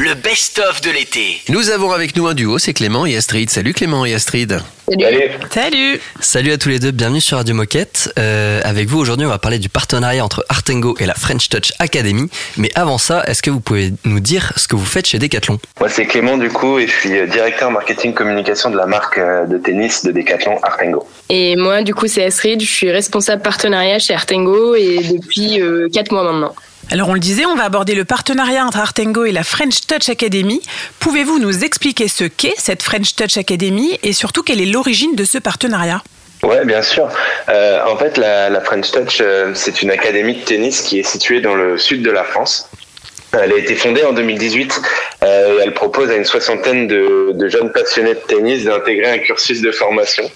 Le best-of de l'été. Nous avons avec nous un duo, c'est Clément et Astrid. Salut Clément et Astrid. Salut Salut à tous les deux, bienvenue sur Radio Moquette. Euh, avec vous aujourd'hui, on va parler du partenariat entre Artengo et la French Touch Academy. Mais avant ça, est-ce que vous pouvez nous dire ce que vous faites chez Decathlon? Moi, c'est Clément du coup et je suis euh, directeur marketing communication de la marque euh, de tennis de Decathlon Artengo. Et moi, du coup, c'est Astrid, je suis responsable partenariat chez Artengo et depuis 4 mois maintenant. Alors on le disait, on va aborder le partenariat entre Artengo et la French Touch Academy. Pouvez-vous nous expliquer ce qu'est cette French Touch Academy et surtout quelle est l'origine de ce partenariat? Ouais, bien sûr. Euh, en fait, la, la French Touch, euh, c'est une académie de tennis qui est située dans le sud de la France. Elle a été fondée en 2018 euh, elle propose à une soixantaine de, de jeunes passionnés de tennis d'intégrer un cursus de formation.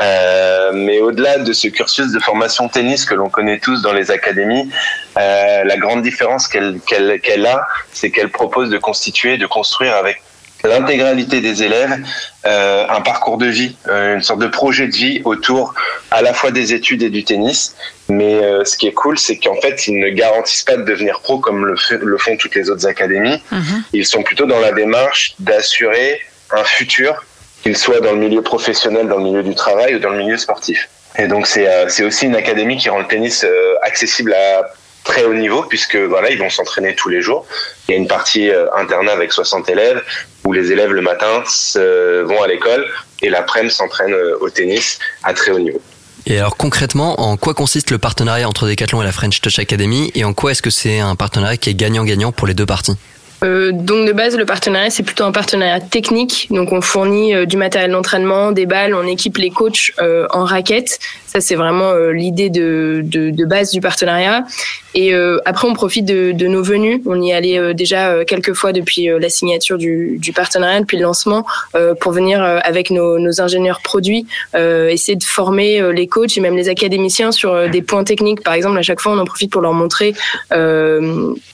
Euh, mais au-delà de ce cursus de formation tennis que l'on connaît tous dans les académies, euh, la grande différence qu'elle a, c'est qu'elle propose de constituer, de construire avec l'intégralité des élèves euh, un parcours de vie, euh, une sorte de projet de vie autour à la fois des études et du tennis. Mais euh, ce qui est cool, c'est qu'en fait, ils ne garantissent pas de devenir pro comme le, fait- le font toutes les autres académies. Ils sont plutôt dans la démarche d'assurer un futur, qu'il soit dans le milieu professionnel, dans le milieu du travail ou dans le milieu sportif. Et donc, c'est aussi une académie qui rend le tennis accessible à très haut niveau puisque voilà ils vont s'entraîner tous les jours. Il y a une partie euh, internat avec 60 élèves où les élèves le matin vont à l'école et l'après-midi s'entraînent euh, au tennis à très haut niveau. Et alors concrètement, en quoi consiste le partenariat entre Decathlon et la French Touch Academy et en quoi est-ce que c'est un partenariat qui est gagnant-gagnant pour les deux parties? Euh, donc de base, le partenariat, c'est plutôt un partenariat technique. Donc on fournit euh, du matériel d'entraînement, des balles, on équipe les coachs euh, en raquettes. Ça, c'est vraiment euh, l'idée de, de, de base du partenariat. Et euh, après, on profite de, de nos venues. On y allait euh, déjà euh, quelques fois depuis la signature du, du partenariat, depuis le lancement, pour venir avec nos, nos ingénieurs produits, essayer de former les coachs et même les académiciens sur des points techniques. Par exemple, à chaque fois, on en profite pour leur montrer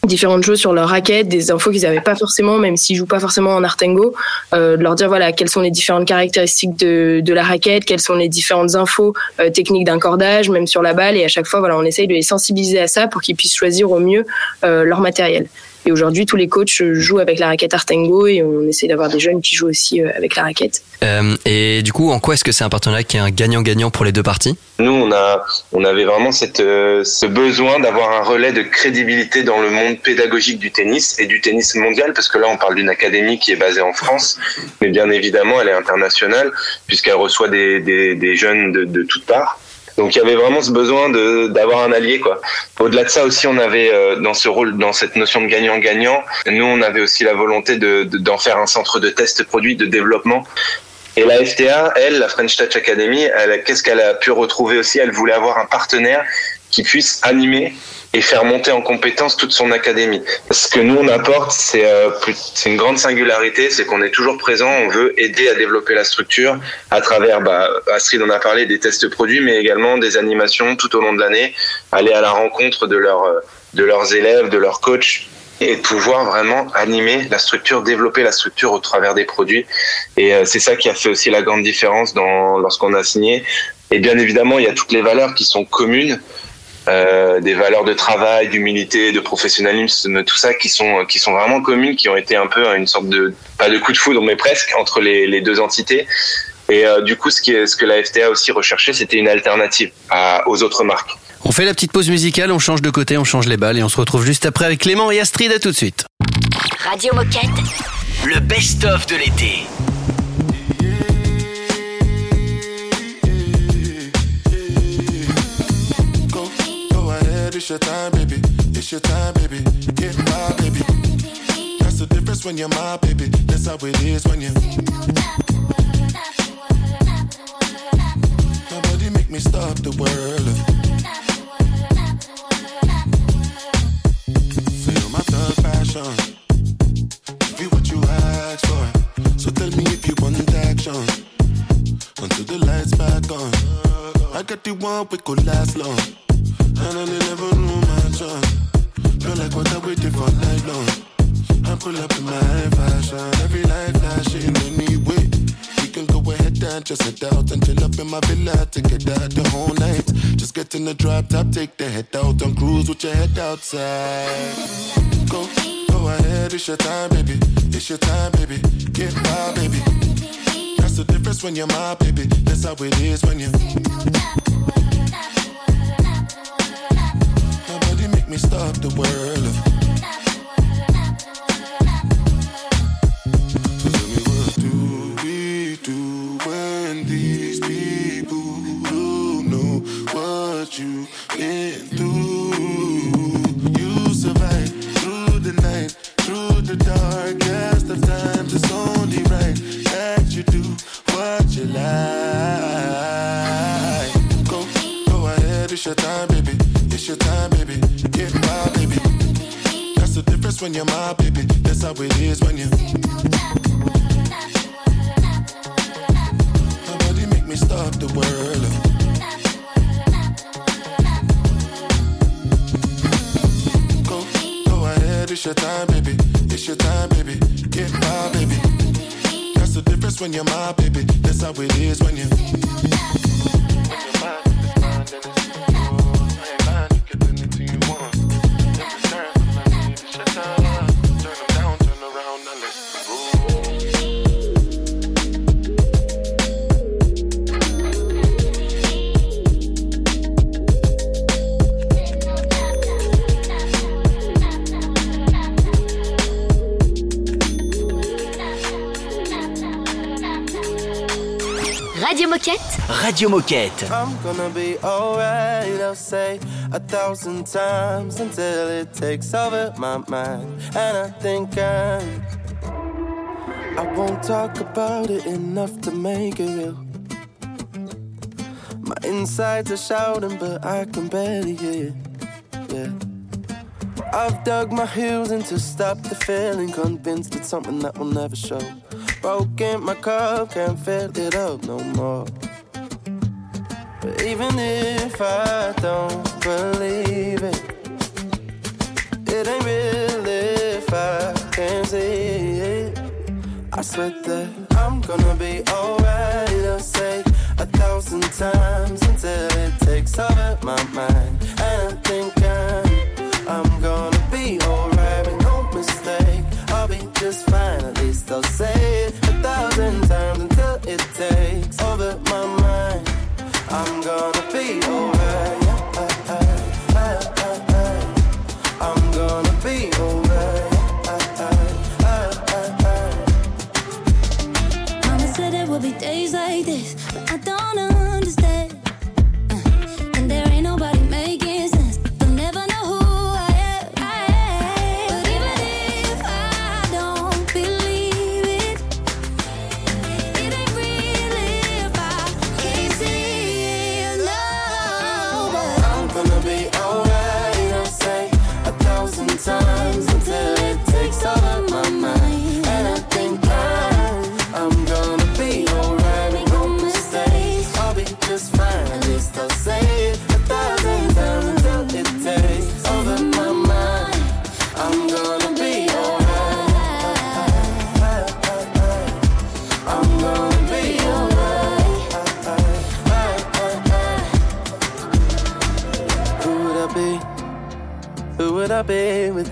différentes choses sur leur raquette, des infos qu'ils n'avaient pas forcément, même s'ils jouent pas forcément en Artengo, de leur dire voilà quelles sont les différentes caractéristiques de, de la raquette, quelles sont les différentes infos techniques d'un cordage, même sur la balle, et à chaque fois voilà on essaye de les sensibiliser à ça pour qu'ils puissent choisir au mieux euh, leur matériel. Et aujourd'hui, tous les coachs jouent avec la raquette Artengo et on essaie d'avoir des jeunes qui jouent aussi euh, avec la raquette. Euh, Et du coup, en quoi est-ce que c'est un partenariat qui est un gagnant-gagnant pour les deux parties? Nous, on a, on avait vraiment cette, euh, ce besoin d'avoir un relais de crédibilité dans le monde pédagogique du tennis et du tennis mondial, parce que là, on parle d'une académie qui est basée en France, mais bien évidemment, elle est internationale puisqu'elle reçoit des, des, des jeunes de, de toutes parts. Donc il y avait vraiment ce besoin de d'avoir un allié quoi. Au-delà de ça aussi, on avait euh, dans ce rôle, dans cette notion de gagnant-gagnant, nous on avait aussi la volonté de de- d'en faire un centre de test produit, de développement. Et la FTA, elle, la French Touch Academy, qu'est-ce qu'elle a pu retrouver aussi? Elle voulait avoir un partenaire qui puisse animer et faire monter en compétence toute son académie. Ce que nous on apporte, c'est euh, une grande singularité, c'est qu'on est toujours présent, on veut aider à développer la structure à travers, bah, Astrid en a parlé, des tests produits, mais également des animations tout au long de l'année, aller à la rencontre de, leurs euh, de leurs élèves, de leurs coachs et pouvoir vraiment animer la structure, développer la structure au travers des produits. Et euh, c'est ça qui a fait aussi la grande différence lorsqu'on a signé. Et bien évidemment, il y a toutes les valeurs qui sont communes, euh, des valeurs de travail, d'humilité, de professionnalisme, tout ça qui sont qui sont vraiment communes, qui ont été un peu une sorte de pas de coup de foudre, mais presque entre les, les deux entités. Et euh, du coup, ce, qui est, ce que la FTA a aussi recherché, c'était une alternative à, aux autres marques. On fait la petite pause musicale, on change de côté, on change les balles et on se retrouve juste après avec Clément et Astrid. À tout de suite. Radio Moquette. Le best-of de l'été. It's your time, baby. It's your time, baby. Get my baby. That's the difference when you're my baby. That's how it is when you. Nobody make me stop the world. Feel my thug passion. Be what you ask for. So tell me if you want action. Until the lights back on. I got the one we could last long. And I never knew my chance. Feel like what I waited for night long. I pull up in my fashion, every light flashing anyway. We can go ahead and just head out and chill up in my villa together the whole night. Just get in the drop top, take the head out and cruise with your head outside. Go, go ahead, it's your time, baby. It's your time, baby. Get wild, baby. That's the difference when you're my baby. That's how it is when you. Me stop the world. Radio Moquette. I'm gonna be alright, I'll say a thousand times until it takes over my mind. And I think I'm. I won't talk about it enough to make it real. My insides are shouting, but I can barely hear. Yeah. I've dug my heels in to stop the feeling, convinced it's something that will never show. Broken my cup, can't fill it up no more. But even if I don't believe it, it ain't real if I can't see it. I swear that I'm gonna be alright. I'll say a thousand times until it takes over my mind. And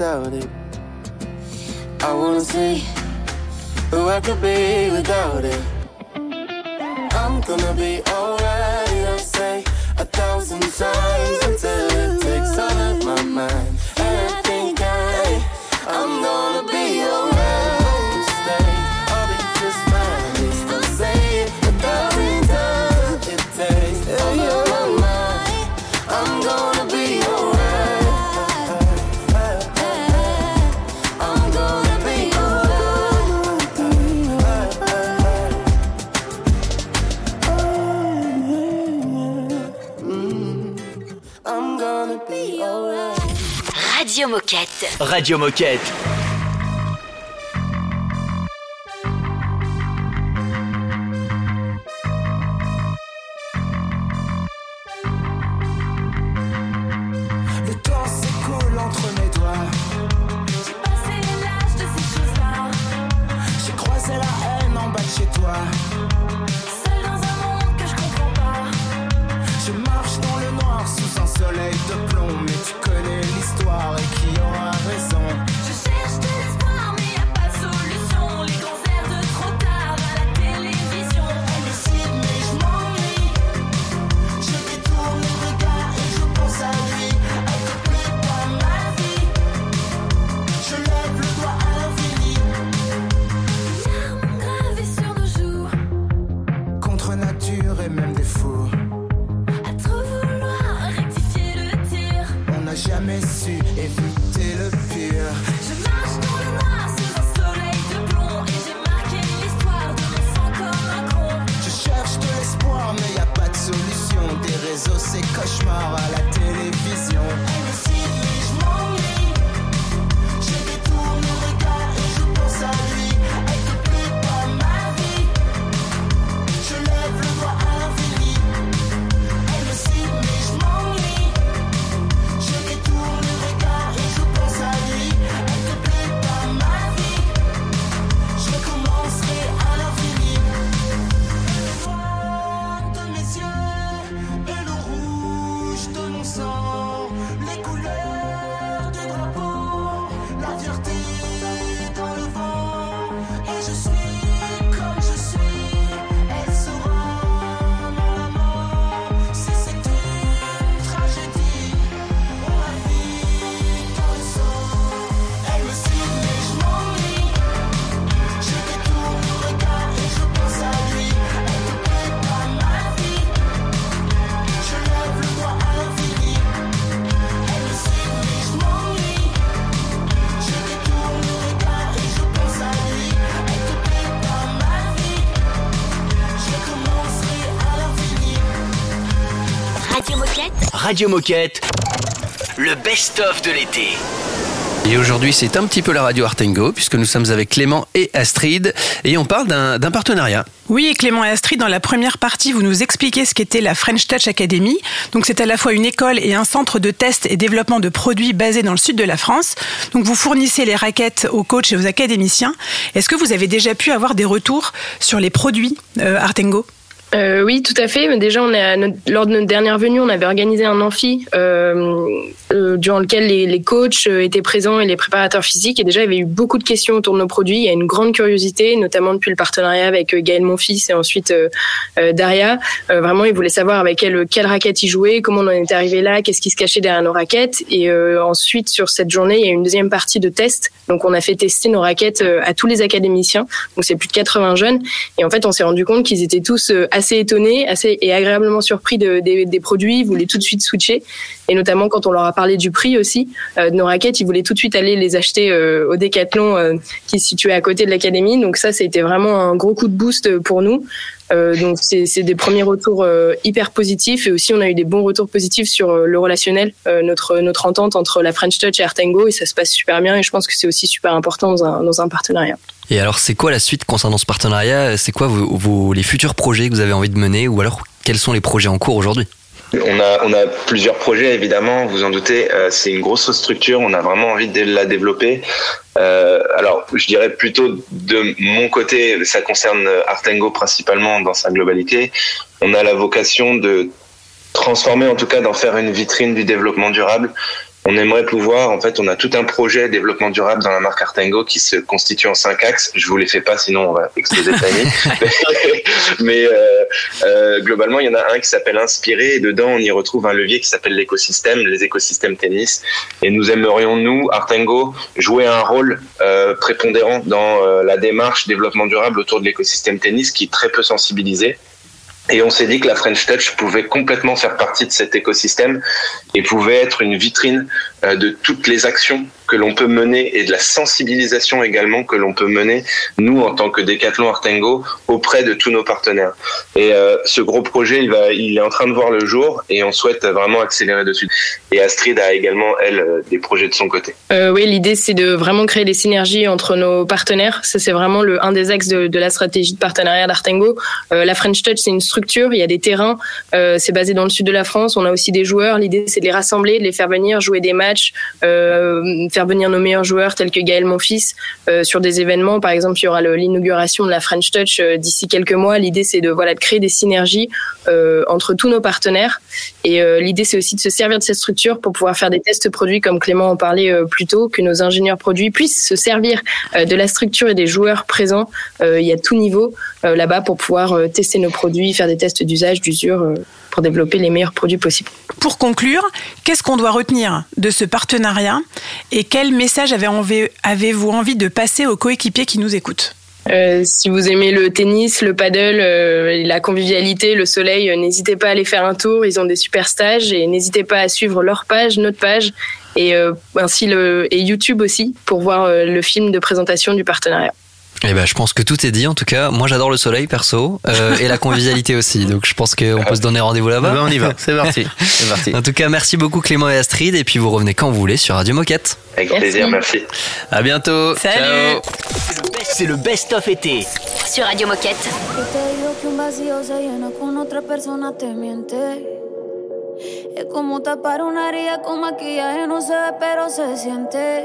without it? I wanna see who I could be without it. Radio Moquette. Radio Moquette. Le best-of de l'été. Et aujourd'hui, c'est un petit peu la radio Artengo, puisque nous sommes avec Clément et Astrid, et on parle d'un partenariat. Oui, et Clément et Astrid, dans la première partie, vous nous expliquez ce qu'était la French Touch Academy. Donc, c'est à la fois une école et un centre de test et développement de produits basé dans le sud de la France. Donc, vous fournissez les raquettes aux coachs et aux académiciens. Est-ce que vous avez déjà pu avoir des retours sur les produits euh, Artengo? Euh, oui, tout à fait. Déjà, on a, notre- lors de notre dernière venue, on avait organisé un amphi euh, euh, durant lequel les, les coachs euh, étaient présents et les préparateurs physiques. Et déjà, il y avait eu beaucoup de questions autour de nos produits. Il y a une grande curiosité, notamment depuis le partenariat avec euh, Gaël Monfils et ensuite euh, Daria. Vraiment, ils voulaient savoir avec quelle, quelle raquette ils jouaient, comment on en était arrivé là, qu'est-ce qui se cachait derrière nos raquettes. Et ensuite, sur cette journée, il y a une deuxième partie de test. Donc, on a fait tester nos raquettes à tous les académiciens. Donc, c'est plus de 80 jeunes. Et en fait, on s'est rendu compte qu'ils étaient tous euh, assez étonnés, assez et agréablement surpris de, des, produits. Ils voulaient tout de suite switcher. Et notamment quand on leur a parlé du prix aussi euh, de nos raquettes, ils voulaient tout de suite aller les acheter euh, au Décathlon euh, qui se situait à côté de l'académie. Donc ça, c'était vraiment un gros coup de boost pour nous. Euh, donc c'est des premiers retours euh, hyper positifs et aussi on a eu des bons retours positifs sur euh, le relationnel, euh, notre notre entente entre la French Touch et Artengo et ça se passe super bien et je pense que c'est aussi super important dans un, dans un partenariat. Et alors, c'est quoi la suite concernant ce partenariat? C'est quoi vos, vos- les futurs projets que vous avez envie de mener? Ou alors, quels sont les projets en cours aujourd'hui? On a, plusieurs projets, évidemment, vous en doutez. Euh, c'est une grosse structure, on a vraiment envie de la développer. Euh, alors, je dirais plutôt de mon côté, ça concerne Artengo principalement dans sa globalité. On a la vocation de transformer, en tout cas, d'en faire une vitrine du développement durable. On aimerait pouvoir, en fait, on a tout un projet développement durable dans la marque Artengo qui se constitue en cinq axes. Je vous les fais pas, sinon on va exploser. Mais euh, euh, globalement, il y en a un qui s'appelle Inspirer et dedans, on y retrouve un levier qui s'appelle l'écosystème, les écosystèmes tennis. Et nous aimerions, nous, Artengo, jouer un rôle euh, prépondérant dans euh, la démarche développement durable autour de l'écosystème tennis qui est très peu sensibilisé. Et on s'est dit que la French Touch pouvait complètement faire partie de cet écosystème et pouvait être une vitrine euh, de toutes les actions que l'on peut mener et de la sensibilisation également que l'on peut mener, nous, en tant que Decathlon Artengo, auprès de tous nos partenaires. Et euh, ce gros projet, il, est en train de voir le jour et on souhaite vraiment accélérer dessus. Et Astrid a également, elle, euh, des projets de son côté. Euh, oui, l'idée c'est de vraiment créer des synergies entre nos partenaires. Ça c'est vraiment le un des axes de, la stratégie de partenariat d'Artengo. La French Touch c'est une structure, il y a des terrains, c'est basé dans le sud de la France. On a aussi des joueurs. L'idée c'est de les rassembler, de les faire venir jouer des matchs, euh, faire venir nos meilleurs joueurs tels que Gaël Monfils euh, sur des événements. Par exemple, il y aura l'inauguration de la French Touch euh, d'ici quelques mois. L'idée c'est de voilà de créer des synergies euh, entre tous nos partenaires. Et euh, l'idée c'est aussi de se servir de cette structure pour pouvoir faire des tests produits comme Clément en parlait plus tôt, que nos ingénieurs produits puissent se servir de la structure et des joueurs présents. Il y a tout niveau là-bas pour pouvoir tester nos produits, faire des tests d'usage, d'usure pour développer les meilleurs produits possibles. Pour conclure, qu'est-ce qu'on doit retenir de ce partenariat et quel message avez-vous envie de passer aux coéquipiers qui nous écoutent Euh, si vous aimez le tennis, le paddle, euh, la convivialité, le soleil, euh, n'hésitez pas à aller faire un tour. Ils ont des super stages et n'hésitez pas à suivre leur page, notre page et YouTube aussi pour voir le film de présentation du partenariat. Eh ben, je pense que tout est dit. En tout cas, moi, j'adore le soleil perso euh, et la convivialité aussi. Donc, je pense qu'on peut se donner rendez-vous là-bas. Eh ben, on y va. C'est parti. C'est parti. En tout cas, merci beaucoup Clément et Astrid. Et puis, vous revenez quand vous voulez sur Radio Moquette. Avec Merci. plaisir, merci. À bientôt. Salut. Ciao. C'est le best-of été. Sur Radio Moquette. Es como tapar una herida con maquillaje, no se ve, pero se siente.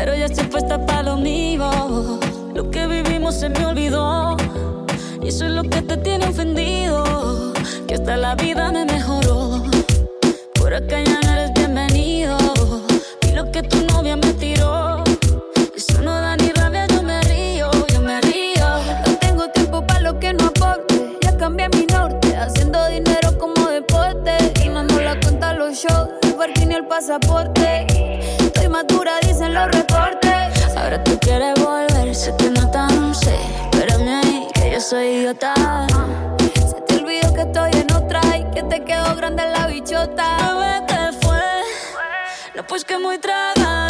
pero ya estoy puesta para lo mío. Lo que vivimos se me olvidó. Y eso es lo que te tiene ofendido. Que hasta la vida me mejoró. Por acá ya no eres bienvenido. Y lo que tu novia me tiró. Eso no da ni rabia, yo me río, yo me río. No tengo tiempo para lo que no aporte. Ya cambié mi norte, haciendo dinero como deporte. Y no nos la cuenta los shows, el parking y el pasaporte. Ahora tú quieres volver, sé que no tan sé. Espérame que yo soy idiota. Se te olvidó que estoy en otra y que te quedó grande la bichota. Bebé, ¿qué fue? No, pues que muy tragadito.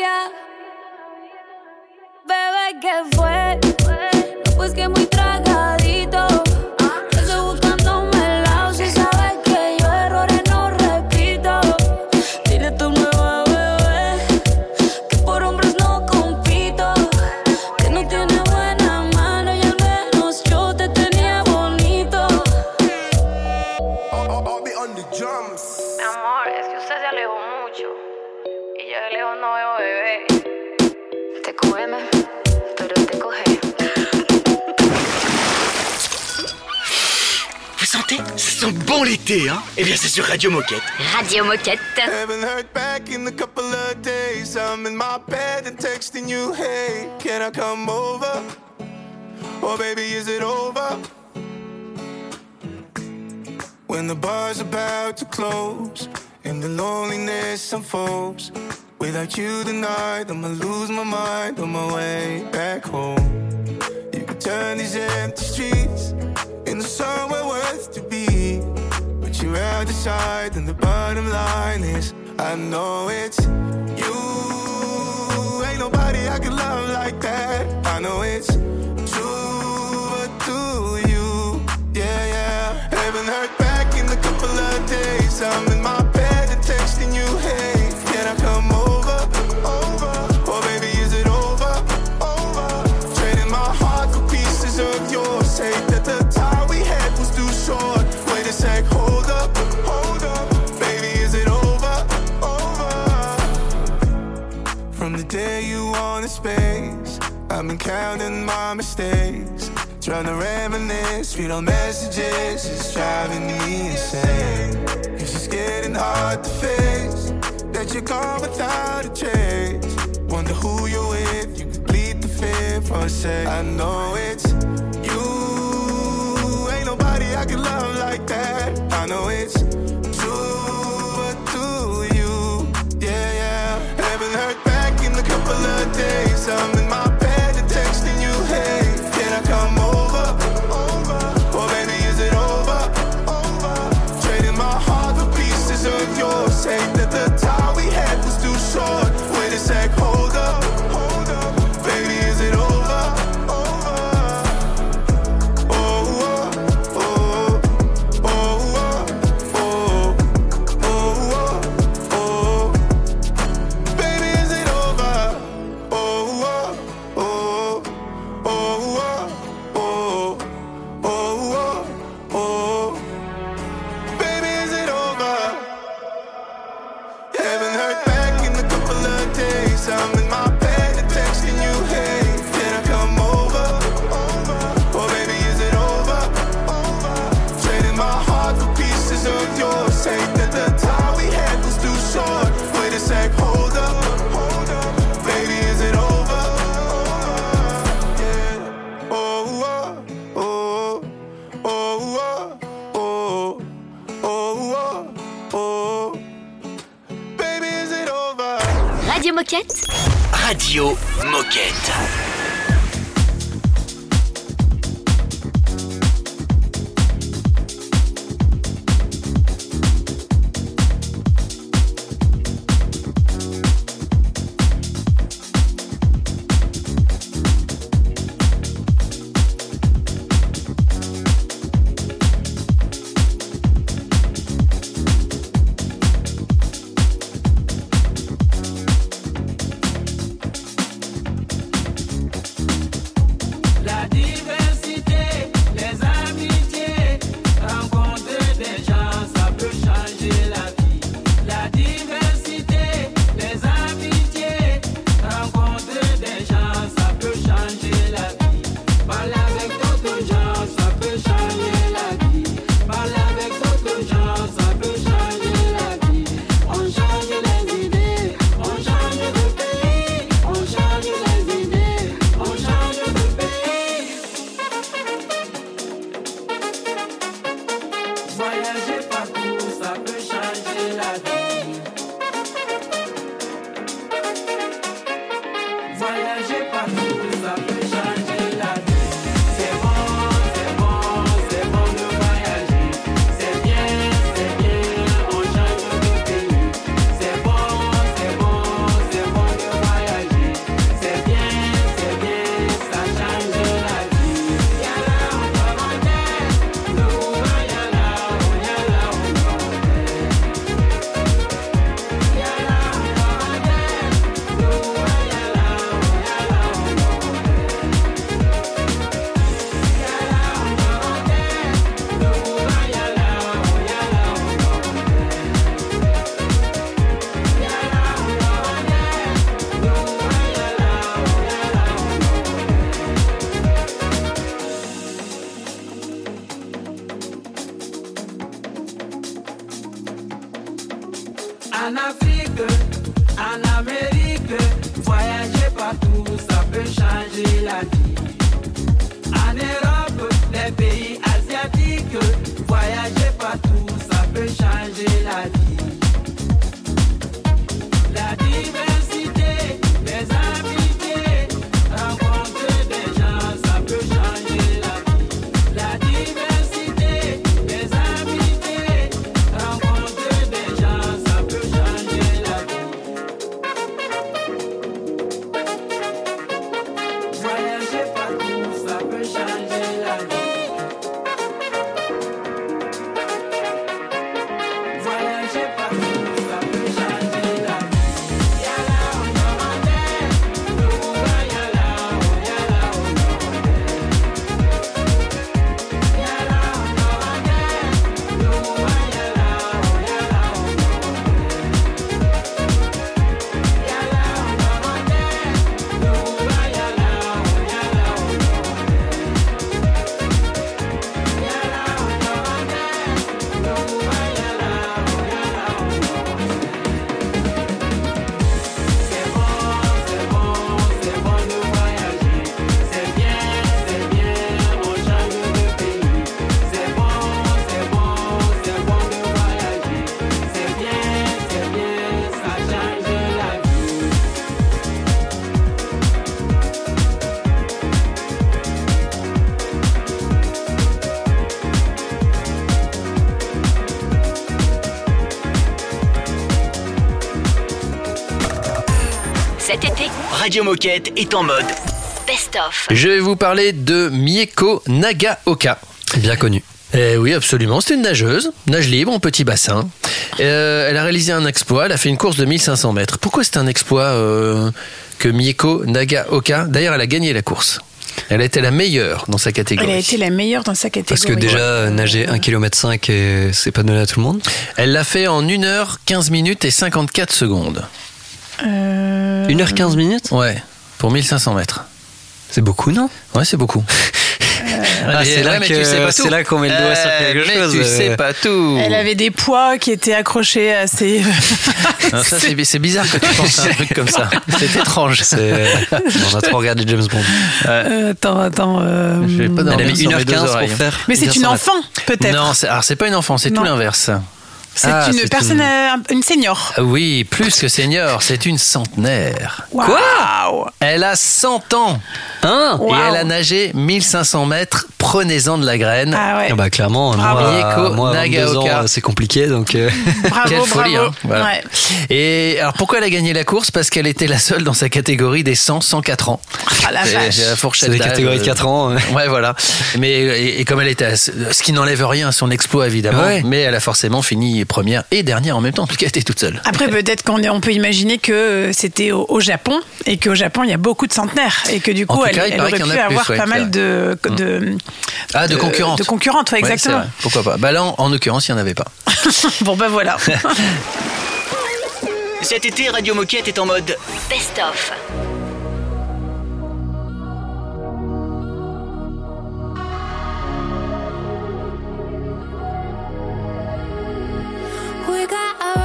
todavía. Bebé, ¿qué fue? No, pues que muy tragadito. Sent bon l'été, hein Eh bien, c'est sur Radio Moquette. Radio Moquette. Haven't heard back in a couple of days. I'm in my bed and texting you, hey, can I come over? Or baby, is it over? When the bar's about to close and the loneliness unfolds. Without you tonight, I'ma lose my mind on my way back home. You could turn these empty streets somewhere worth to be. But you're out the side, and the bottom line is I know it's you. Ain't nobody I can love like that. I know it's true, but do you? Yeah, yeah. Haven't heard back in a couple of days. I'm counting my mistakes. Trying to reminisce, read all messages, it's driving me insane. It's just getting hard to face that you're gone without a trace. Wonder who you're with, you could bleed the fear for a sec. I know it's you, ain't nobody I can love like that. I know it's true, Radio Moquette est en mode Best of. Je vais vous parler de Mieko Nagaoka. Bien connu. Eh oui, absolument. C'est une nageuse, nage libre en petit bassin. Euh, elle a réalisé un exploit, elle a fait une course de 1500 mètres. Pourquoi c'est un exploit euh, que Mieko Nagaoka D'ailleurs, elle a gagné la course. Elle a été la meilleure dans sa catégorie. Elle a été la meilleure dans sa catégorie. Parce que déjà, euh, nager 1 km 5, et c'est pas donné à tout le monde. Elle l'a fait en 1h 15 minutes et 54 secondes. Euh, 1h15 minutes Ouais, pour 1500 mètres. C'est beaucoup, non Ouais, c'est beaucoup. Ah, c'est là tu sais là qu'on met le doigt sur Euh, quelque mais chose, tu euh. sais pas tout. Elle avait des poids qui étaient accrochés à ses. Non, ça, c'est bizarre que tu penses à un truc comme ça. C'est étrange. On a trop regardé James Bond. Euh, attends, attends. euh, Je vais pas Elle a dormir mis sur mes deux 1h15 pour faire. Mais c'est une 1500 enfant, peut-être. Non, c'est alors c'est pas une enfant, c'est tout l'inverse. C'est Ah, une personne, une- euh, une senior. Ah Oui, plus que senior, c'est une centenaire. Waouh Elle a 100 ans. Hein? Et elle a nagé 1500 mètres. Prenez-en de la graine. Ah ouais. Ah bah clairement, Bravo. moi, Mieko moi, à 22 ans, Nagaoka. euh, c'est compliqué, donc... euh, Bravo, Quelle folie, bravo. hein. Voilà. Ouais. Et alors pourquoi elle a gagné la course? Parce qu'elle était la seule dans sa catégorie des 100-104 ans. Ah la vache. c'est la fourchette C'est des d'âge, catégories de euh, 4 ans. ouais. Ouais, voilà. Mais et, et comme elle était, à- ce qui n'enlève rien à son exploit évidemment, Ouais. mais elle a forcément fini première et dernière en même temps, puisqu'elle était toute seule. Après, peut-être qu'on est- on peut imaginer que euh, c'était au, au Japon et qu'au Japon, il y a beaucoup de centenaires et que du coup, elle, cas, aurait pu plus, avoir ouais, pas mal de, de, Ah, de, concurrentes. de concurrentes, ouais, exactement. Pourquoi pas Bah là, en, en l'occurrence, il n'y en avait pas. bon, ben voilà. Cet été, Radio Moquette est en mode Best-of. We got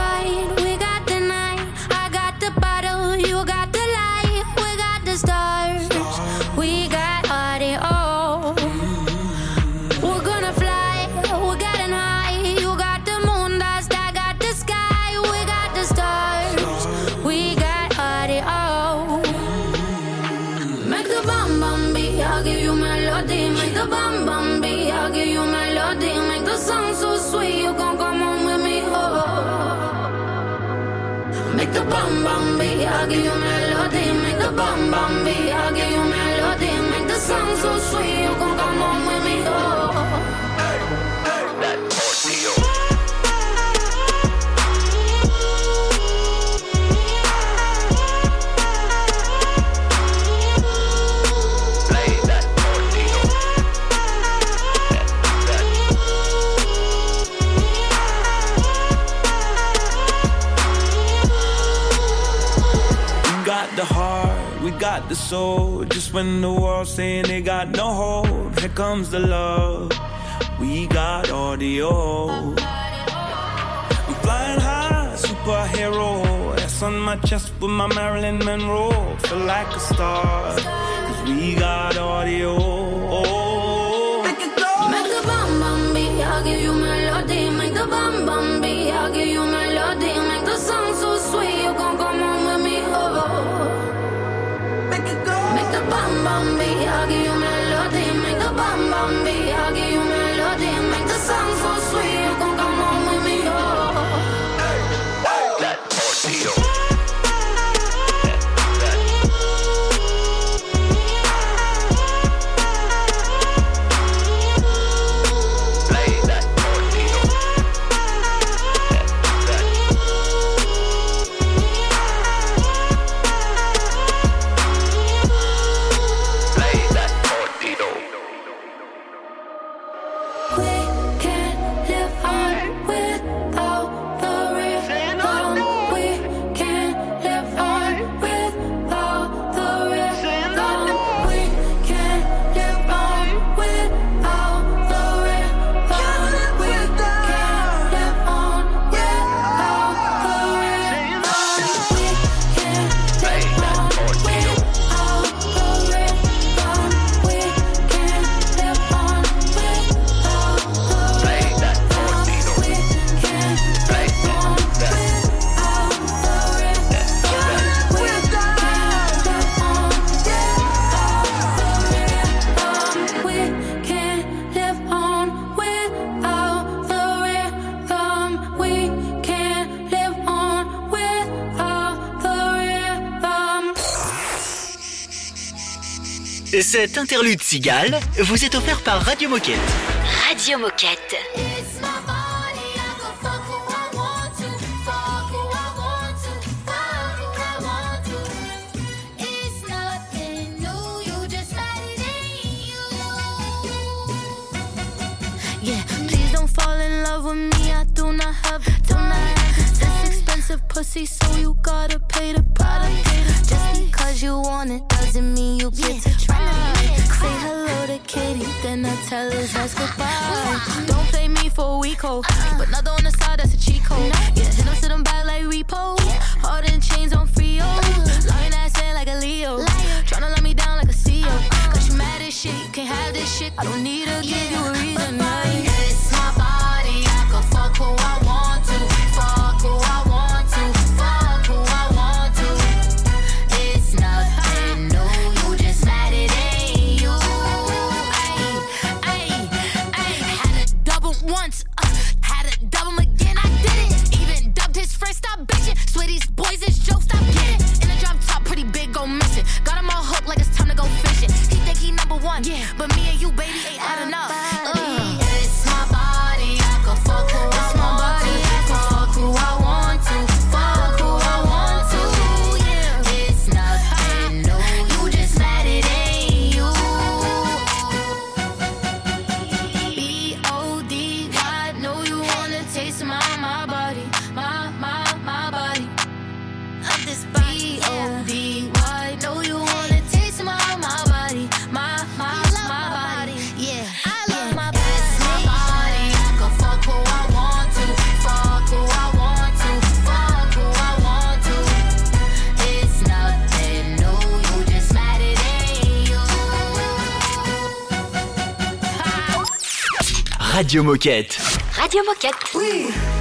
bum bum beat, I'll give you melody. Make the bum bum beat, I'll give you melody. Make the song so sweet, the soul. Just when the world's saying they got no hope, here comes the love. We got audio. We flying high, superhero. That's on my chest with my Marilyn Monroe. Feel like a star, cause we got audio. Make the bum beat, I'll give you melody. Make the bum bum the bum Cet interlude cigale vous est offert par Radio Moquette. Radio Moquette. Radio Moquette. Radio Moquette. We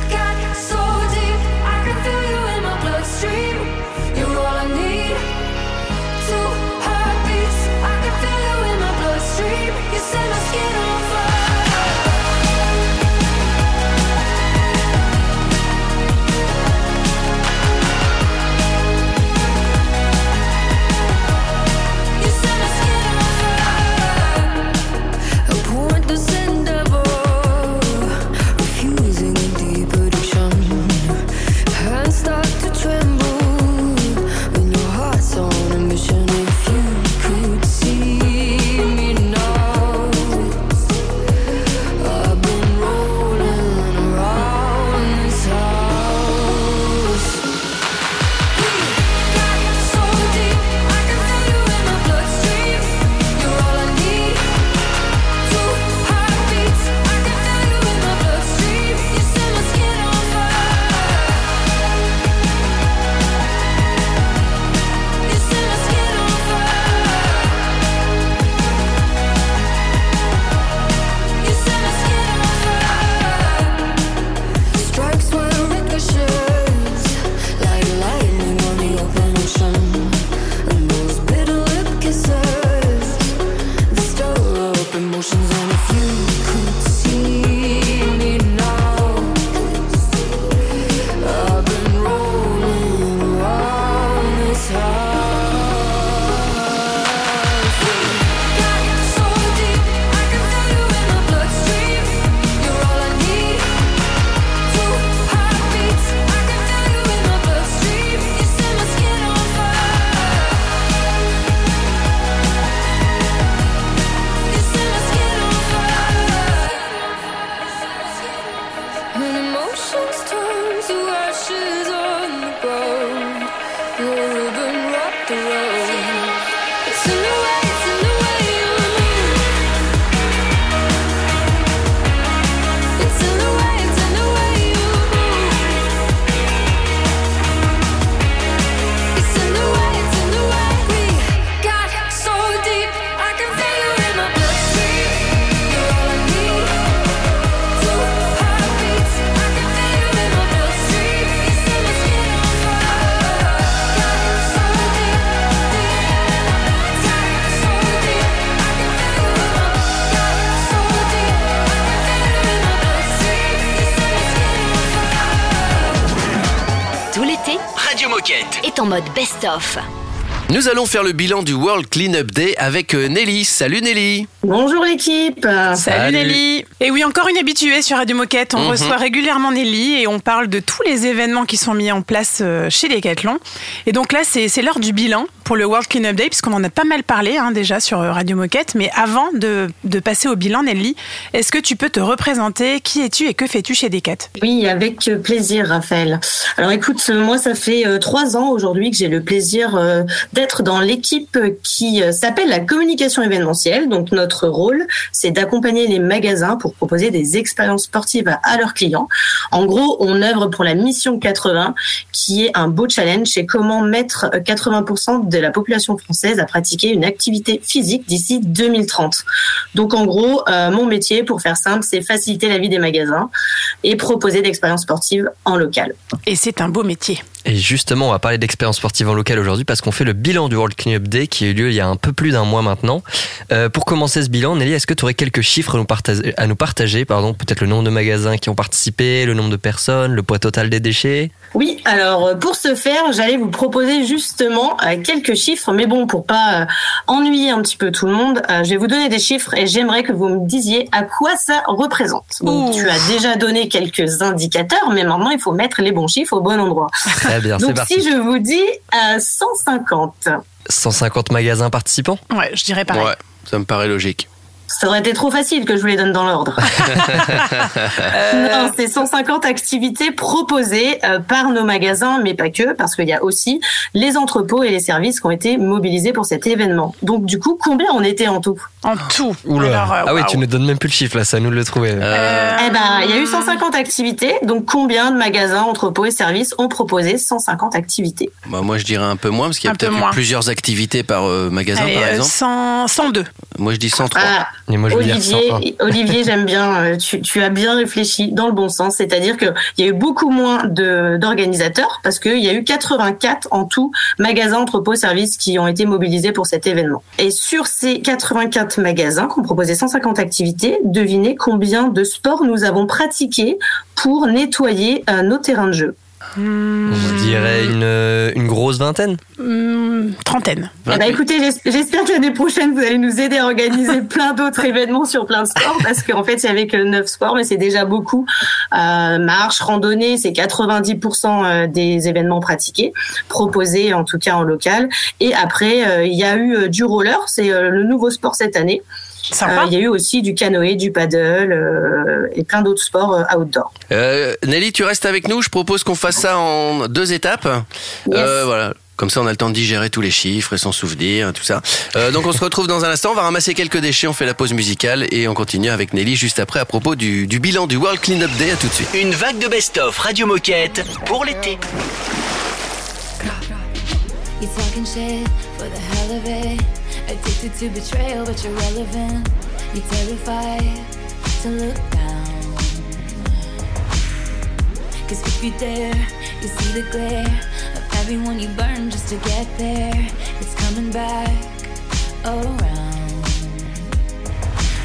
est en mode best-of. Nous allons faire le bilan du World Cleanup Day avec euh, Nelly. Salut Nelly. Bonjour l'équipe. Salut, Salut. Nelly. Et oui, encore une habituée sur Radio Moquette. On Mhm. reçoit régulièrement Nelly et on parle de tous les événements qui sont mis en place euh, chez Decathlon. Et donc là, c'est l'heure du bilan pour le World Cleanup Day, puisqu'on en a pas mal parlé hein, déjà sur euh, Radio Moquette. Mais avant de, passer au bilan, Nelly, est-ce que tu peux te représenter? Qui es-tu et que fais-tu chez Decat? Oui, avec plaisir, Raphaël. Alors écoute, euh, moi, ça fait euh, trois ans aujourd'hui que j'ai le plaisir euh, d'être dans l'équipe qui euh, s'appelle la communication événementielle. Donc notre rôle, c'est d'accompagner les magasins pour proposer des expériences sportives à, leurs clients. En gros, on œuvre pour la mission 80, qui est un beau challenge, c'est comment mettre euh, 80% de la population française à pratiquer une activité physique d'ici 2030. Donc en gros, euh, mon métier, pour faire simple, c'est faciliter la vie des magasins et proposer d'expériences sportives en local. Et c'est un beau métier. Et justement, on va parler d'expérience sportive en local aujourd'hui parce qu'on fait le bilan du World Cleanup Day qui a eu lieu il y a un peu plus d'un mois maintenant. Euh, pour commencer ce bilan, Nelly, est-ce que tu aurais quelques chiffres à nous partager, à nous partager? Pardon, Peut-être le nombre de magasins qui ont participé, le nombre de personnes, le poids total des déchets? Oui, alors euh, pour ce faire, j'allais vous proposer justement euh, quelques chiffres, mais bon, pour pas euh, ennuyer un petit peu tout le monde, euh, je vais vous donner des chiffres et j'aimerais que vous me disiez à quoi ça représente. Ouh. tu as déjà donné quelques indicateurs, mais maintenant il faut mettre les bons chiffres au bon endroit. Très bien, c'est Donc parti. si je vous dis euh, 150, 150 magasins participants? Ouais, je dirais pareil. Ouais, ça me paraît logique. Ça aurait été trop facile que je vous les donne dans l'ordre. Non, c'est 150 activités proposées euh, par nos magasins, mais pas que, parce qu'il y a aussi les entrepôts et les services qui ont été mobilisés pour cet événement. Donc du coup, combien on était en tout? En tout. Oula. Alors, euh, ah oui, tu nous donnes même plus le chiffre là, ça nous le trouver. Euh, Eh ben, il y a eu 150 activités. Donc combien de magasins, entrepôts et services ont proposé 150 activités? Bah, moi, je dirais un peu moins parce qu'il y a peut-être plusieurs activités par euh, magasin, Allez, par euh, exemple. 100 102. Moi, je dis 103. Ah, Et moi, je vais dire Olivier, 101. Olivier, j'aime bien. euh, Tu, tu as bien réfléchi dans le bon sens, c'est-à-dire qu'il y a eu beaucoup moins de d'organisateurs parce qu'il y a eu 84 en tout magasins, entrepôts, services qui ont été mobilisés pour cet événement. Et sur ces 84 magasins qui ont proposé 150 activités, devinez combien de sports nous avons pratiqués pour nettoyer euh, nos terrains de jeu. On dirait une, euh, une grosse vingtaine. Hum, trentaine. Eh ben, écoutez, j'es- j'espère que l'année prochaine, vous allez nous aider à organiser plein d'autres événements sur plein de sports, parce qu'en fait, il y avait que 9 sports, mais c'est déjà beaucoup. Euh, marche, randonnée, c'est 90% euh, des événements pratiqués, proposés en tout cas en local. Et après, euh, il y a eu du roller, c'est euh, le nouveau sport cette année. Euh, Il y a eu aussi du canoë, du paddle euh, et plein d'autres sports euh, outdoor. Euh, Nelly, tu restes avec nous. Je propose qu'on fasse ça en deux étapes. Euh, voilà. Comme ça, on a le temps de digérer tous les chiffres et s'en souvenir, tout ça. Euh, donc, on se retrouve dans un instant. On va ramasser quelques déchets. On fait la pause musicale et on continue avec Nelly juste après à propos du, du bilan du World Cleanup Day. À tout de suite. Une vague de best-of Radio Moquette pour l'été. Addicted to betrayal, but you're relevant. You're terrified to look down. Cause if you dare, you see the glare of everyone you burn just to get there. It's coming back around.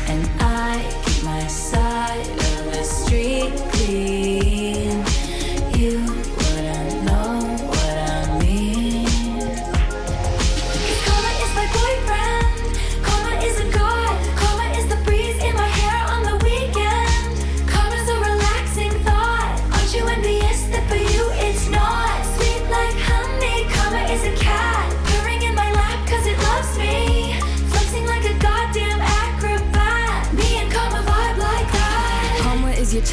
And I keep my side of the street clean.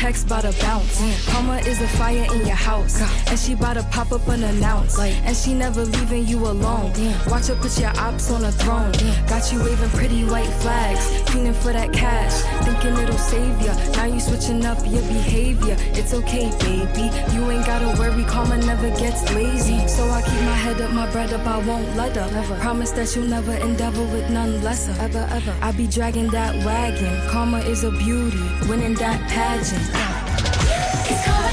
Checks bout to bounce. Karma is a fire in your house. And she bout to pop up unannounced. And she never leaving you alone. Watch her put your ops on a throne. Got you waving pretty white flags. Feeling for that cash. Thinking it'll save ya. Now you switching up your behavior. It's okay, baby. You ain't gotta worry. Karma never gets lazy. So I keep my head up, my bread up. I won't let up. Promise that you'll never endeavor with none lesser. Ever, ever. I be dragging that wagon. Karma is a beauty. Winning that pageant. It's coming.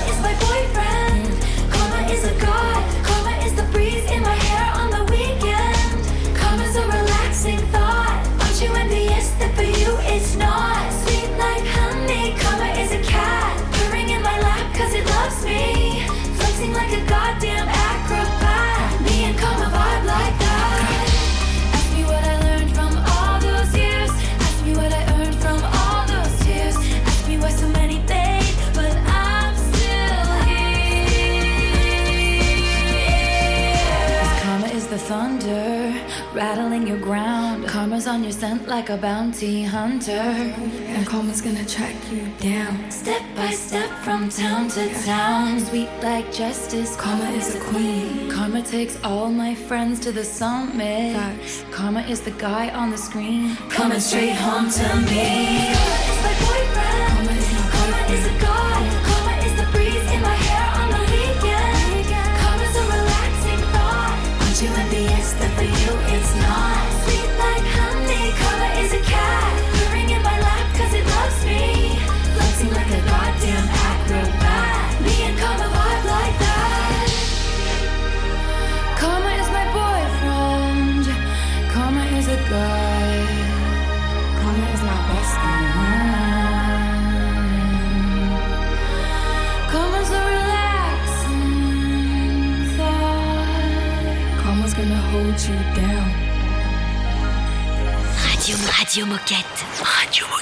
On your scent like a bounty hunter. And karma's gonna track you down. Step by step from town to town. Sweet like justice. Karma is a queen. Karma takes all my friends to the summit. Karma is the guy on the screen. Coming straight home to me. Karma is my boyfriend. Karma is Karma is a god. Karma is the breeze in my hair Radio, Moquette. Radio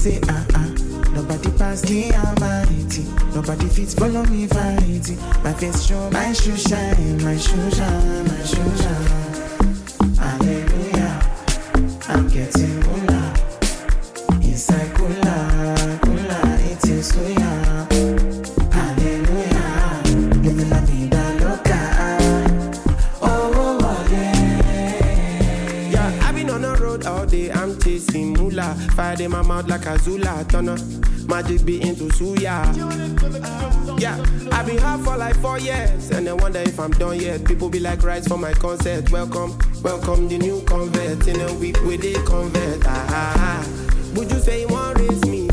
say, ah ah. Nobody pass the almighty. Nobody fits follow me fighting. My face show, my shoe shine, my shoe shine, my shoe shine. Mouth like a Zula, turn up. Magic be into suya. Yeah, I've been hard for like four years, and I wonder if I'm done yet. People be like, rise for my concert. Welcome, welcome the new convert. In a week with the convert. Ah, ah, ah. Would you say you want raise me?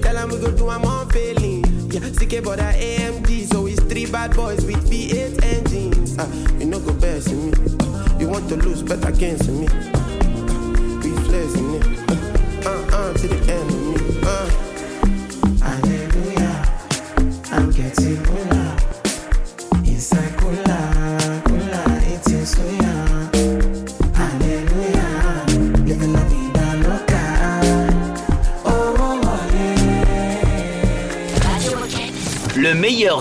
Tell them we go do I'm on failing. Yeah, CK but that AMG, so it's three bad boys with V8 engines. Ah, you know go best in me. You want to lose, bet against me.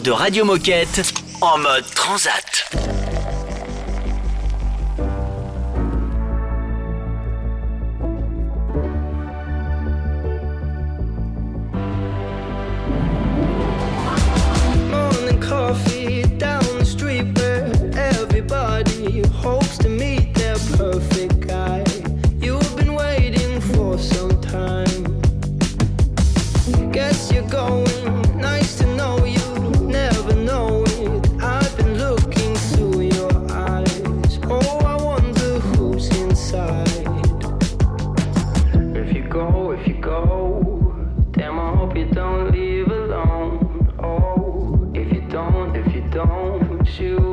De Radio Moquette en mode transat. You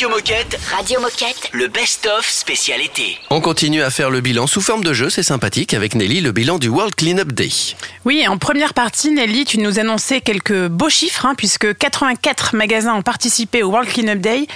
Radio Moquette. Radio Moquette. Le best-of spécial été. On continue à faire le bilan sous forme de jeu, c'est sympathique, avec Nelly, le bilan du World Cleanup Day. Oui, en première partie, Nelly, tu nous annonçais quelques beaux chiffres, hein, puisque 84 magasins ont participé au World Cleanup Day.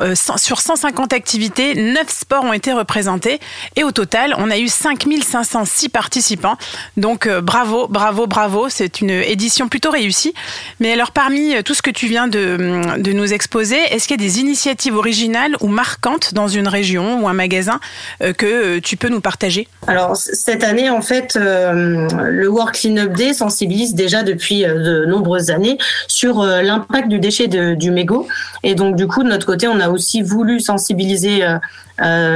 Euh, sur 150 activités, 9 sports ont été représentés. Et au total, on a eu 5506 participants. Donc euh, bravo, bravo, bravo. C'est une édition plutôt réussie. Mais alors, parmi tout ce que tu viens de, de nous exposer, est-ce qu'il y a des initiatives initiative originale ou marquante dans une région ou un magasin euh, que euh, tu peux nous partager? Alors cette année, en fait, euh, le World Cleanup Day sensibilise déjà depuis de nombreuses années sur l'impact du déchet du mégot. Et donc du coup, de notre côté, on a aussi voulu sensibiliser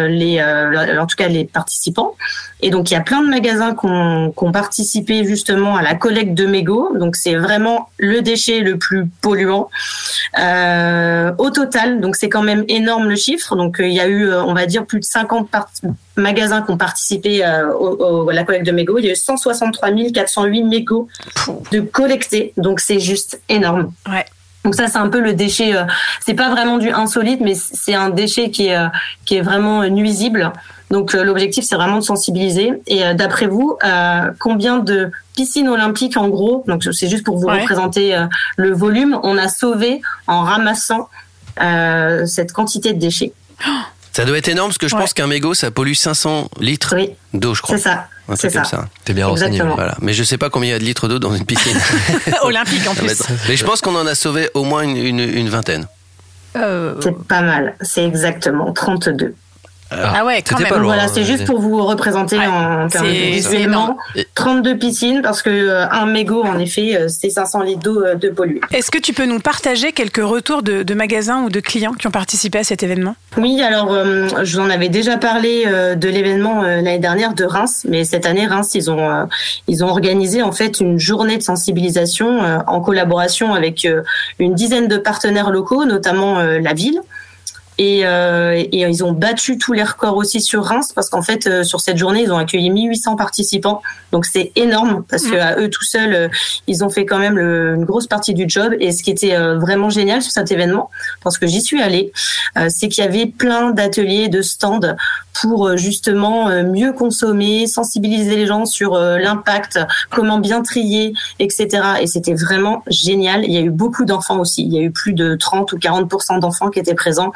les, euh, en tout cas les participants. Et donc il y a plein de magasins qui ont, participé justement à la collecte de mégots. Donc c'est vraiment le déchet le plus polluant euh, au total. Donc c'est quand même énorme le chiffre. Donc euh, il y a eu, euh, on va dire, plus de 50 par- magasins qui ont participé euh, au- au- à la collecte de mégots. Il y a eu 163 408 mégots de collectés. Donc c'est juste énorme. Ouais. Donc ça, c'est un peu le déchet. euh, c'est pas vraiment du insolite, mais c'est un déchet qui est euh, qui est vraiment euh, nuisible. Donc l'objectif, c'est vraiment de sensibiliser. Et d'après vous, combien de piscines olympiques, en gros, donc c'est juste pour vous Ouais. représenter le volume, on a sauvé en ramassant cette quantité de déchets? Ça doit être énorme parce que je pense qu'un mégot, ça pollue 500 litres d'eau, je crois. C'est ça. Un C'est truc comme ça. ça. T'es bien renseigné. Voilà. Mais je sais pas combien il y a de litres d'eau dans une piscine. Olympique en plus. Mais je pense qu'on en a sauvé au moins une, une- une vingtaine. C'est pas mal. C'est exactement 32. Ah ouais, quand même. Voilà, c'est juste pour vous représenter en termes de c'est- visuellement. Et- 32 piscines parce que euh, un mégot, en effet, euh, c'est 500 litres d'eau euh, de polluée. Est-ce que tu peux nous partager quelques retours de, de magasins ou de clients qui ont participé à cet événement? Oui, alors euh, je vous en avais déjà parlé euh, de l'événement euh, l'année dernière de Reims, mais cette année Reims ils ont euh, ils ont organisé en fait une journée de sensibilisation euh, en collaboration avec euh, une dizaine de partenaires locaux, notamment euh, la ville. Et, euh, et ils ont battu tous les records aussi sur Reims parce qu'en fait euh, sur cette journée ils ont accueilli 1800 participants. Donc c'est énorme parce que à eux tout seuls euh, ils ont fait quand même le- une grosse partie du job. Et ce qui était euh, vraiment génial sur cet événement parce que j'y suis allée euh, c'est qu'il y avait plein d'ateliers de stands pour euh, justement euh, mieux consommer sensibiliser les gens sur euh, l'impact comment bien trier etc et c'était vraiment génial. Il y a eu beaucoup d'enfants aussi. Il y a eu plus de 30 ou 40% d'enfants qui étaient présents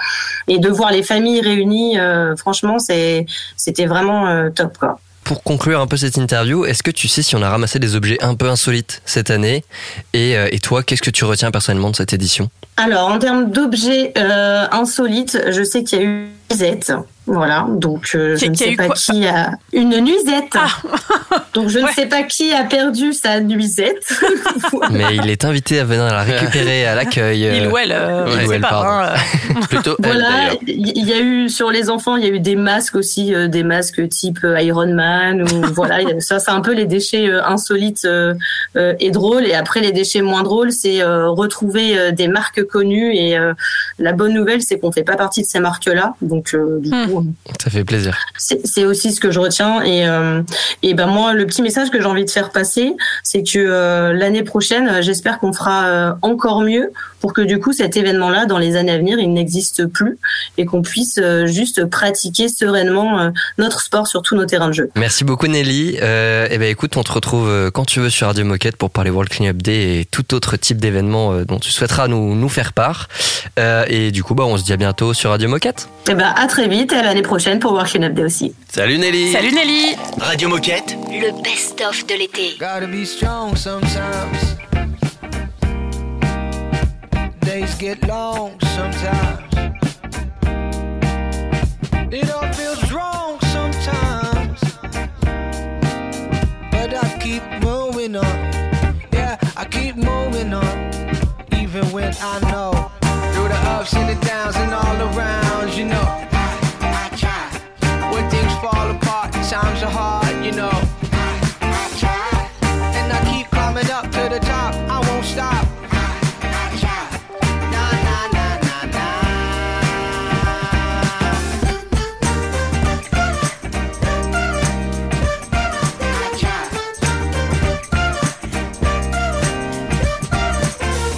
et de voir les familles réunies, euh, franchement, c'était vraiment euh, top quoi. Pour conclure un peu cette interview, est-ce que tu sais si on a ramassé des objets un peu insolites cette année? Et, euh, et toi, qu'est-ce que tu retiens personnellement de cette édition? Alors en termes d'objets insolites, je sais qu'il y a eu nuisette. Voilà, donc euh, je ne sais pas quoi qui a une nuisette. donc je ne sais pas qui a perdu sa nuisette. Mais il est invité à venir la récupérer à l'accueil. Il euh, ou elle, euh, il ou elle, pas. pardon. hein. Plutôt elle, Voilà, il y a eu sur les enfants, il y a eu des masques aussi, euh, des masques type Iron Man ou voilà, il ça c'est un peu les déchets euh, insolites euh, euh, et drôles. Et après les déchets moins drôles, c'est euh, retrouver euh, des marques connues. Et euh, la bonne nouvelle, c'est qu'on fait pas partie de ces marques-là, donc euh, du coup. Ça fait plaisir. C'est aussi ce que je retiens et euh, et ben moi le petit message que j'ai envie de faire passer c'est que euh, l'année prochaine euh, j'espère qu'on fera euh, encore mieux pour que du coup cet événement là dans les années à venir il n'existe plus et qu'on puisse euh, juste pratiquer sereinement euh, notre sport sur tous nos terrains de jeu. Merci beaucoup Nelly. Euh, eh ben écoute, on te retrouve quand tu veux sur Radio Moquette pour parler World Cleanup Day et tout autre type d'événement euh, dont tu souhaiteras nous, nous faire part. Euh, et du coup, bah, on se dit à bientôt sur Radio Moquette. Et ben à très vite et à l'année prochaine pour Working Up Day aussi. Salut Nelly Salut Nelly Radio Moquette Le best-of de l'été. Gotta be strong sometimes. Days get long sometimes. It all feels wrong sometimes. But I keep moving on. Yeah, I keep moving on. Even when I know. Through the ups and the downs and all around, you know. Fall apart, times are hard, you know. And I keep climbing up to the top. I won't stop.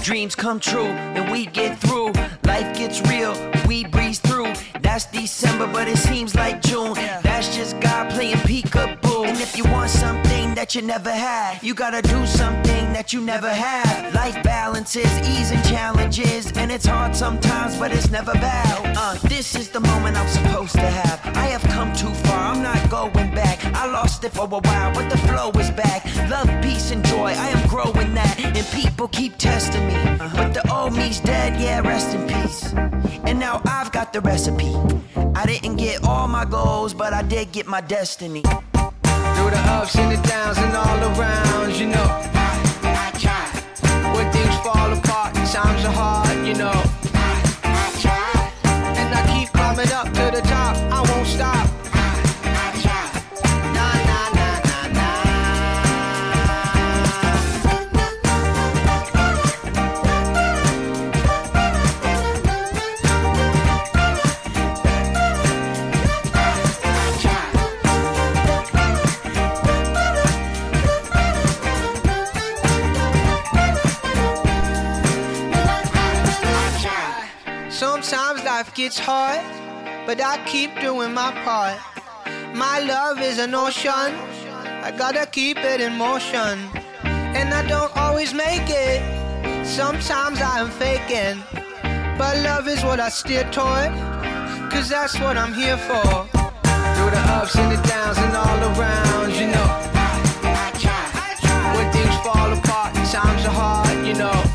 Dreams come true and we get through. Life gets real, we breeze through. That's December, but it seems like June. That's just God playing peekaboo. And if you want something that you never had. You gotta do something that you never had. Life balances, ease and challenges, and it's hard sometimes, but it's never bad. Uh, this is the moment I'm supposed to have. I have come too far, I'm not going back. I lost it for a while, but the flow is back. Love, peace, and joy, I am growing that. And people keep testing me. But the old me's dead, yeah, rest in peace. And now I've got the recipe. I didn't get all my goals, but I did get my destiny. Through the ups and the downs and all around, you know. I, I try. When things fall apart, times are hard, you know. I, I try. And I keep climbing up to the top, life gets hard, but I keep doing my part. My love is an ocean, I gotta keep it in motion. And I don't always make it, sometimes I am faking. But love is what I steer toward, cause that's what I'm here for. Through the ups and the downs and all around, you know. I try. When things fall apart, times are hard, you know.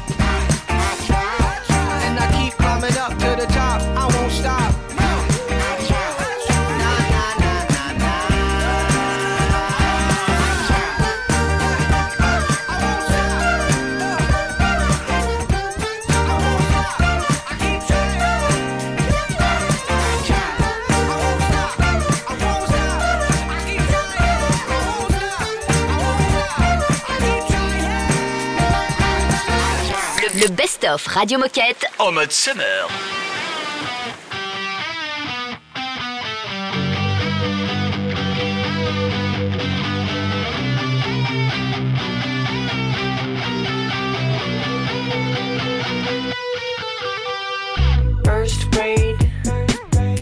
Le, le best-of Radio Moquette. En mode summer. First grade,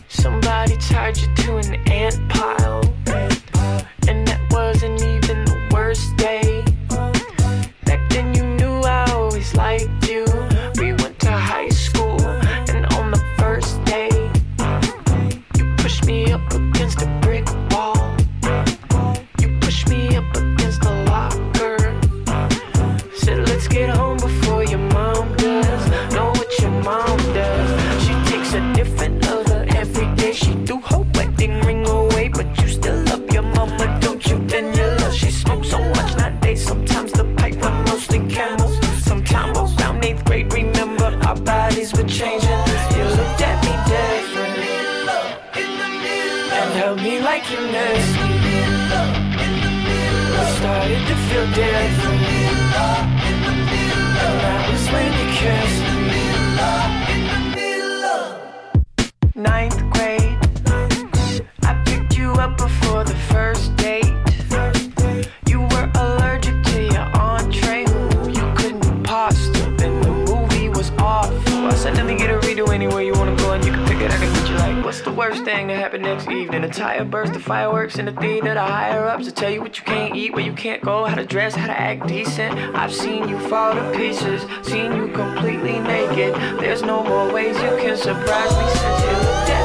somebody tied you to an ant pile, fireworks in the theater. The higher ups to tell you what you can't eat, where you can't go, how to dress, how to act decent. I've seen you fall to pieces, seen you completely naked. There's no more ways you can surprise me since you looked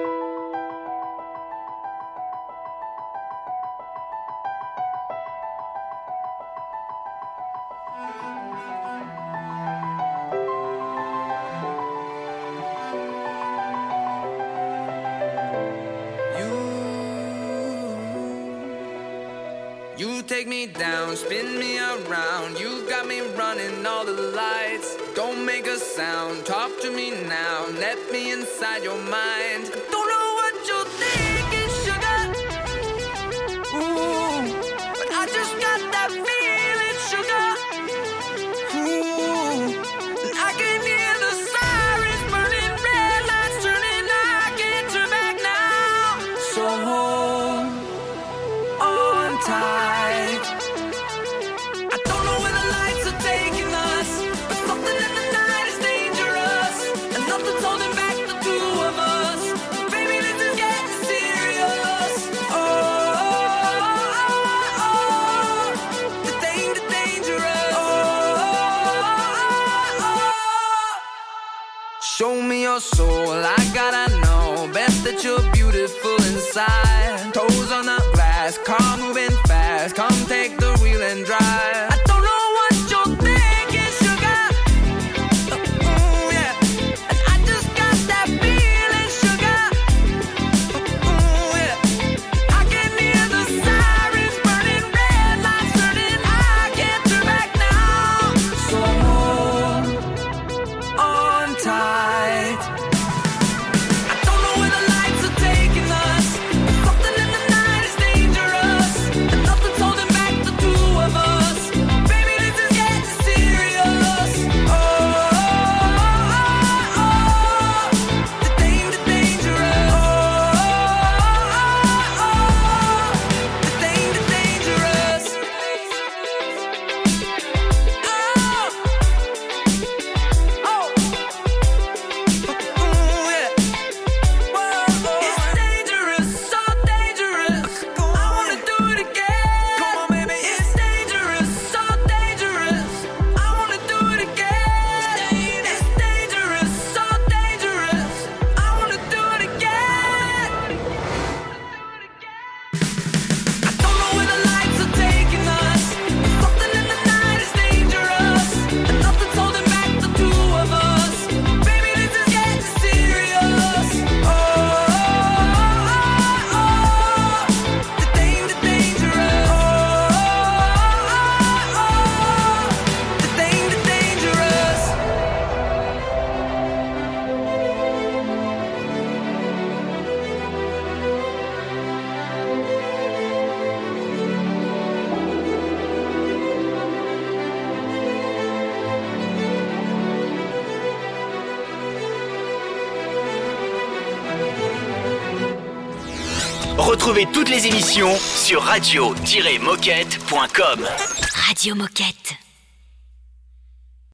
Sound, talk to me now. Let me inside your mind. that you're beautiful inside. Toes on the glass, car sur radio-moquette.com. Radio Moquette.